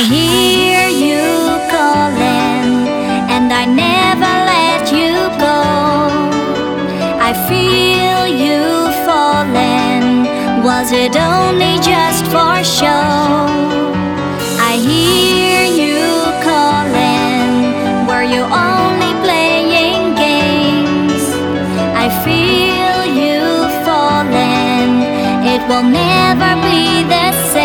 I hear you calling, and I never let you go. I feel you falling. Was it only just for show? I hear you calling. Were you only playing games? I feel you falling. It will never be the same.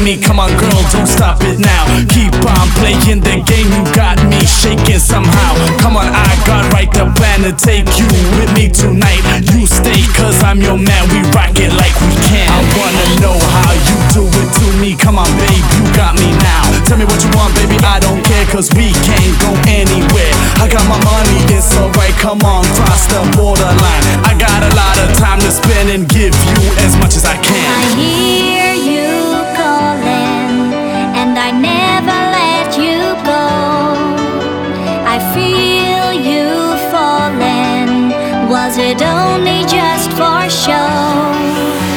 Me. Come on, girl, don't stop it now. Keep on playing the game, you got me shaking somehow. Come on, I got right the plan to take you with me tonight. You stay, cause I'm your man, we rock it like we can. I wanna know how you do it to me. Come on, babe, you got me now. Tell me what you want, baby, I don't care, cause we can't go anywhere. I got my money, it's alright, come on, cross the borderline. it only just for show.